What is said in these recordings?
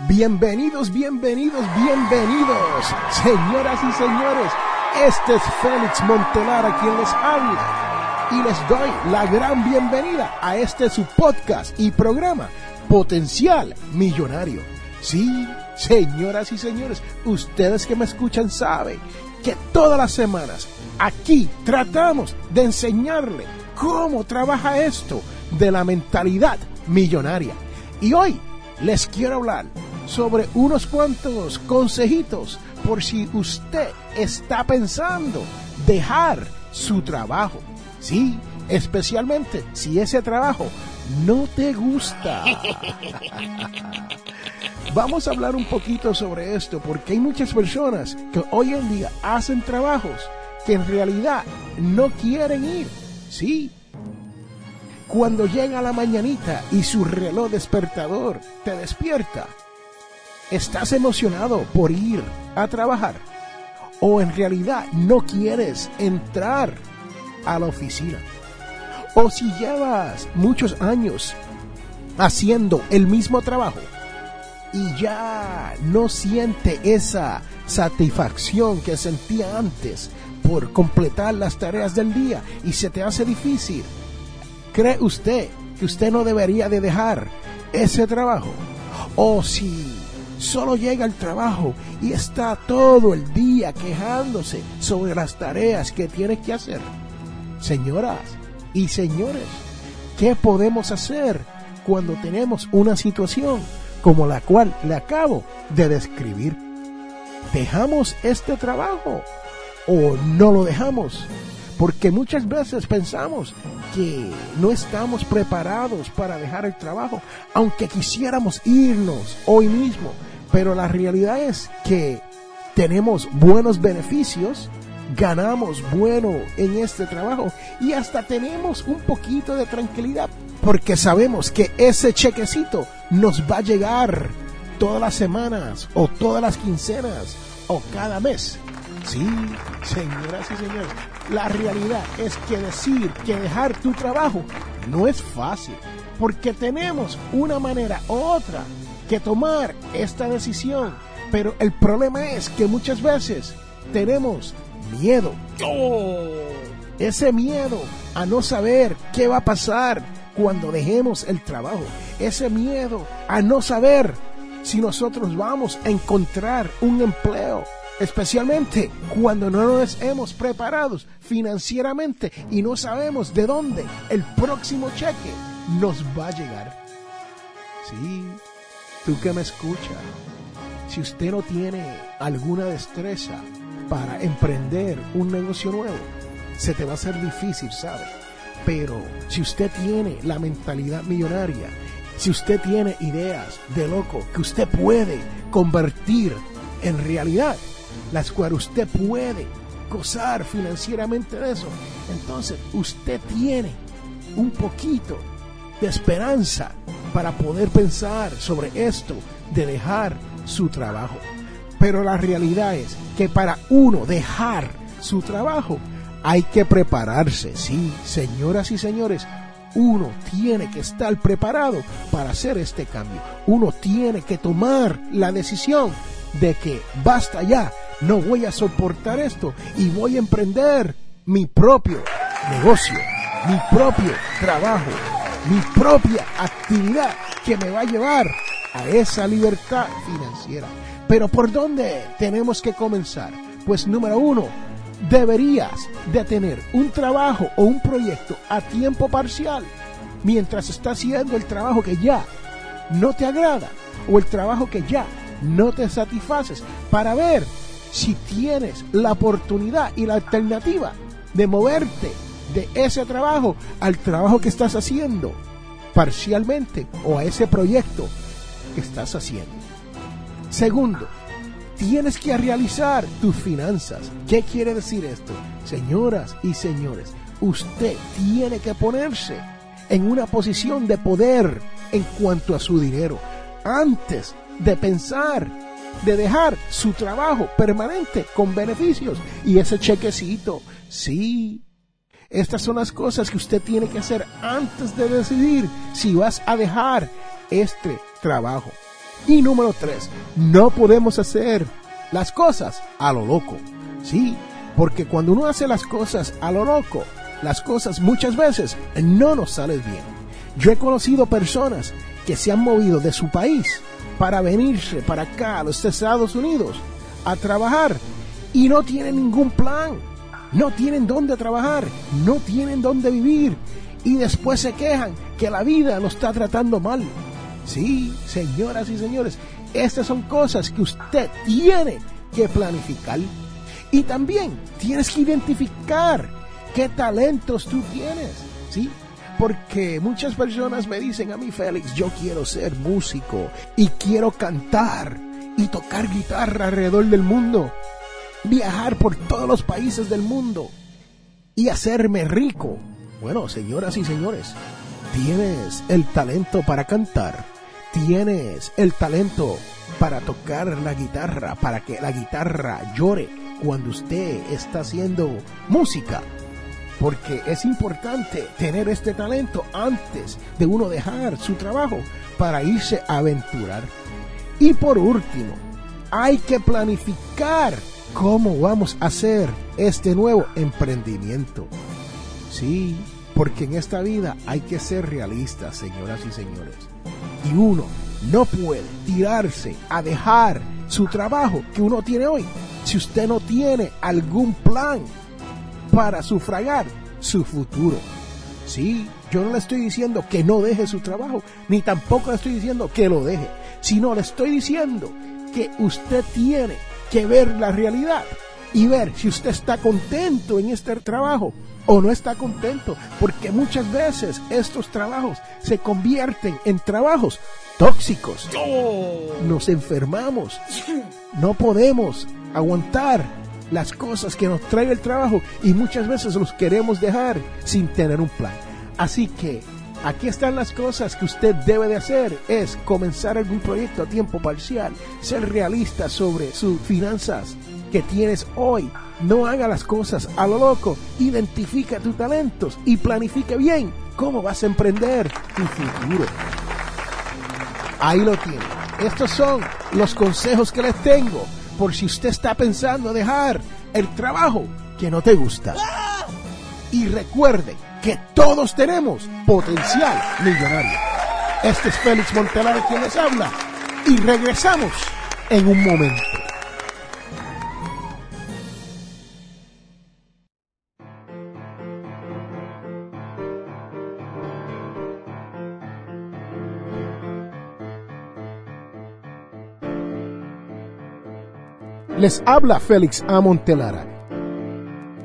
Bienvenidos, bienvenidos, bienvenidos, señoras y señores. Este es Félix Montelara quien les habla y les doy la gran bienvenida a este su podcast y programa Potencial Millonario. Sí, señoras y señores, ustedes que me escuchan saben que todas las semanas aquí tratamos de enseñarle cómo trabaja esto de la mentalidad millonaria. Y hoy les quiero hablar sobre unos cuantos consejitos por si usted está pensando dejar su trabajo. Sí, especialmente si ese trabajo no te gusta. Vamos a hablar un poquito sobre esto porque hay muchas personas que hoy en día hacen trabajos que en realidad no quieren ir. Sí. Cuando llega la mañanita y su reloj despertador te despierta, ¿estás emocionado por ir a trabajar? ¿O en realidad no quieres entrar a la oficina? ¿O si llevas muchos años haciendo el mismo trabajo? y ya no siente esa satisfacción que sentía antes por completar las tareas del día y se te hace difícil. ¿Cree usted que usted no debería de dejar ese trabajo? O si solo llega al trabajo y está todo el día quejándose sobre las tareas que tiene que hacer. Señoras y señores, ¿qué podemos hacer cuando tenemos una situación como la cual le acabo de describir. ¿Dejamos este trabajo o no lo dejamos? Porque muchas veces pensamos que no estamos preparados para dejar el trabajo, aunque quisiéramos irnos hoy mismo. Pero la realidad es que tenemos buenos beneficios, ganamos bueno en este trabajo y hasta tenemos un poquito de tranquilidad porque sabemos que ese chequecito nos va a llegar todas las semanas o todas las quincenas o cada mes. Sí, señoras y señores, la realidad es que decir que dejar tu trabajo no es fácil, porque tenemos una manera u otra que tomar esta decisión, pero el problema es que muchas veces tenemos miedo. Oh, ese miedo a no saber qué va a pasar cuando dejemos el trabajo. Ese miedo a no saber si nosotros vamos a encontrar un empleo. Especialmente cuando no nos hemos preparado financieramente y no sabemos de dónde el próximo cheque nos va a llegar. Sí, tú que me escuchas, si usted no tiene alguna destreza para emprender un negocio nuevo, se te va a hacer difícil, ¿sabes? Pero si usted tiene la mentalidad millonaria, si usted tiene ideas de loco que usted puede convertir en realidad, las cuales usted puede gozar financieramente de eso, entonces usted tiene un poquito de esperanza para poder pensar sobre esto de dejar su trabajo. Pero la realidad es que para uno dejar su trabajo, hay que prepararse, sí, señoras y señores. Uno tiene que estar preparado para hacer este cambio. Uno tiene que tomar la decisión de que basta ya, no voy a soportar esto y voy a emprender mi propio negocio, mi propio trabajo, mi propia actividad que me va a llevar a esa libertad financiera. Pero ¿por dónde tenemos que comenzar? Pues número uno, deberías de tener un trabajo o un proyecto a tiempo parcial mientras estás haciendo el trabajo que ya no te agrada o el trabajo que ya no te satisfaces para ver si tienes la oportunidad y la alternativa de moverte de ese trabajo al trabajo que estás haciendo parcialmente o a ese proyecto que estás haciendo. Segundo, tienes que realizar tus finanzas. ¿Qué quiere decir esto? Señoras y señores, usted tiene que ponerse en una posición de poder en cuanto a su dinero antes de pensar de dejar su trabajo permanente con beneficios y ese chequecito. Sí, estas son las cosas que usted tiene que hacer antes de decidir si vas a dejar este trabajo. Y número tres, no podemos hacer las cosas a lo loco. Sí, porque cuando uno hace las cosas a lo loco, las cosas muchas veces no nos salen bien. Yo he conocido personas que se han movido de su país para venirse para acá a los Estados Unidos a trabajar y no tienen ningún plan, no tienen dónde trabajar, no tienen dónde vivir y después se quejan que la vida lo está tratando mal. Sí, señoras y señores, estas son cosas que usted tiene que planificar y también tienes que identificar qué talentos tú tienes, ¿sí? Porque muchas personas me dicen a mí, Félix, yo quiero ser músico y quiero cantar y tocar guitarra alrededor del mundo, viajar por todos los países del mundo y hacerme rico. Bueno, señoras y señores, tienes el talento para cantar, tienes el talento para tocar la guitarra, para que la guitarra llore cuando usted está haciendo música porque es importante tener este talento antes de uno dejar su trabajo para irse a aventurar. Y por último, hay que planificar cómo vamos a hacer este nuevo emprendimiento. Sí, porque en esta vida hay que ser realistas, señoras y señores. Y uno no puede tirarse a dejar su trabajo que uno tiene hoy si usted no tiene algún plan para sufragar su futuro. Sí, yo no le estoy diciendo que no deje su trabajo, ni tampoco le estoy diciendo que lo deje, sino le estoy diciendo que usted tiene que ver la realidad y ver si usted está contento en este trabajo o no está contento, porque muchas veces estos trabajos se convierten en trabajos tóxicos. Nos enfermamos, no podemos aguantar las cosas que nos trae el trabajo y muchas veces los queremos dejar sin tener un plan. Así que aquí están las cosas que usted debe de hacer. Es comenzar algún proyecto a tiempo parcial, ser realista sobre sus finanzas que tienes hoy. No haga las cosas a lo loco. Identifica tus talentos y planifique bien cómo vas a emprender tu futuro. Ahí lo tiene. Estos son los consejos que les tengo por si usted está pensando dejar el trabajo que no te gusta. Y recuerde que todos tenemos potencial millonario. Este es Félix Montelar quien les habla y regresamos en un momento. Les habla Félix A. Montelara.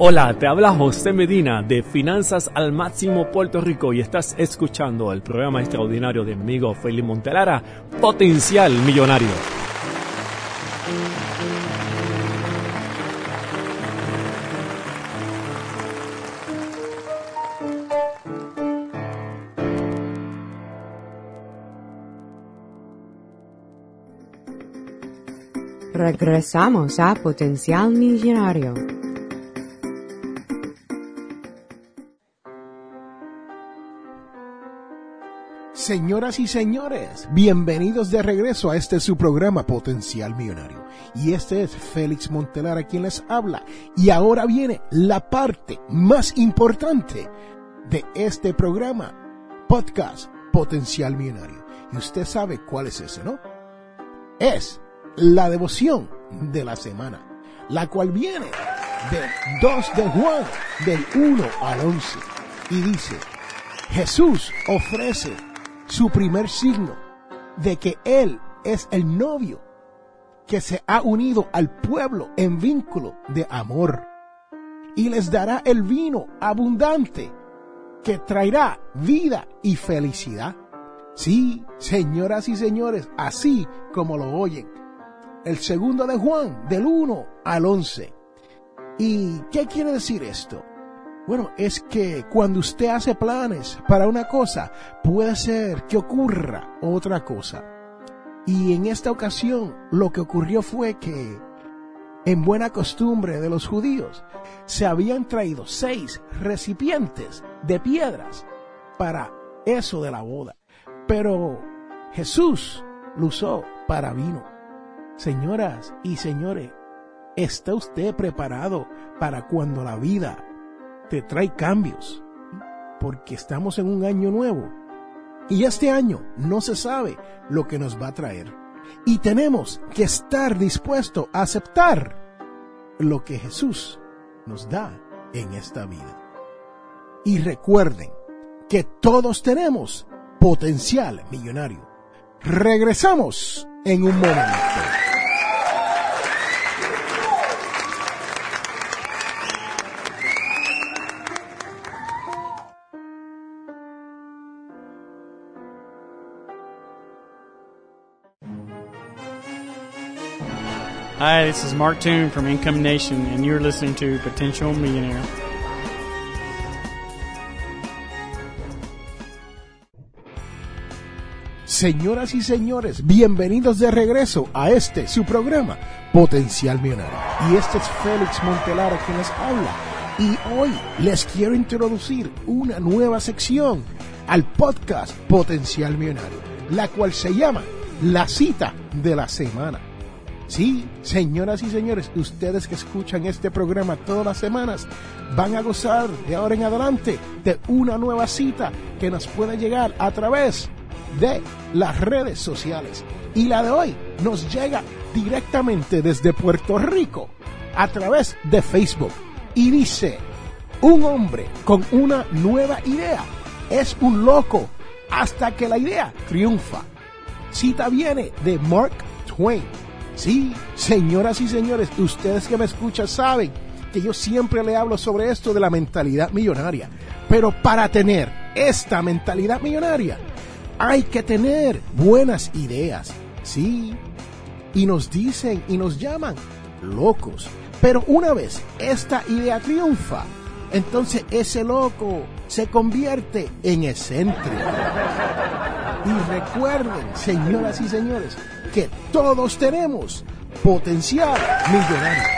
Hola, te habla José Medina de Finanzas al Máximo Puerto Rico y estás escuchando el programa extraordinario de mi amigo Felipe Montelara, Potencial Millonario. Regresamos a Potencial Millonario. Señoras y señores, bienvenidos de regreso a este su programa Potencial Millonario. Y este es Félix Montelar a quien les habla. Y ahora viene la parte más importante de este programa, podcast Potencial Millonario. Y usted sabe cuál es ese, ¿no? Es la devoción de la semana, la cual viene del 2 de Juan, del 1 al 11. Y dice, Jesús ofrece su primer signo de que Él es el novio que se ha unido al pueblo en vínculo de amor y les dará el vino abundante que traerá vida y felicidad. Sí, señoras y señores, así como lo oyen. El segundo de Juan, del 1 al 11. ¿Y qué quiere decir esto? Bueno, es que cuando usted hace planes para una cosa, puede ser que ocurra otra cosa. Y en esta ocasión lo que ocurrió fue que, en buena costumbre de los judíos, se habían traído seis recipientes de piedras para eso de la boda. Pero Jesús lo usó para vino. Señoras y señores, ¿está usted preparado para cuando la vida te trae cambios, porque estamos en un año nuevo. Y este año no se sabe lo que nos va a traer. Y tenemos que estar dispuestos a aceptar lo que Jesús nos da en esta vida. Y recuerden que todos tenemos potencial millonario. Regresamos en un momento. Hi, this is Mark Toon from Income Nation, and you're listening to Potential Millionaire. Señoras y señores, bienvenidos de regreso a este, su programa, Potencial Millonario. Y este es Félix Montelara quien les habla. Y hoy les quiero introducir una nueva sección al podcast Potencial Millonario, la cual se llama La cita de la semana. Sí, señoras y señores, ustedes que escuchan este programa todas las semanas van a gozar de ahora en adelante de una nueva cita que nos puede llegar a través de las redes sociales. Y la de hoy nos llega directamente desde Puerto Rico a través de Facebook. Y dice, un hombre con una nueva idea es un loco hasta que la idea triunfa. Cita viene de Mark Twain. Sí, señoras y señores, ustedes que me escuchan saben que yo siempre le hablo sobre esto de la mentalidad millonaria. Pero para tener esta mentalidad millonaria, hay que tener buenas ideas. Sí, y nos dicen y nos llaman locos. Pero una vez esta idea triunfa, entonces ese loco se convierte en excéntrico. Y recuerden, señoras y señores, todos tenemos potencial millonario.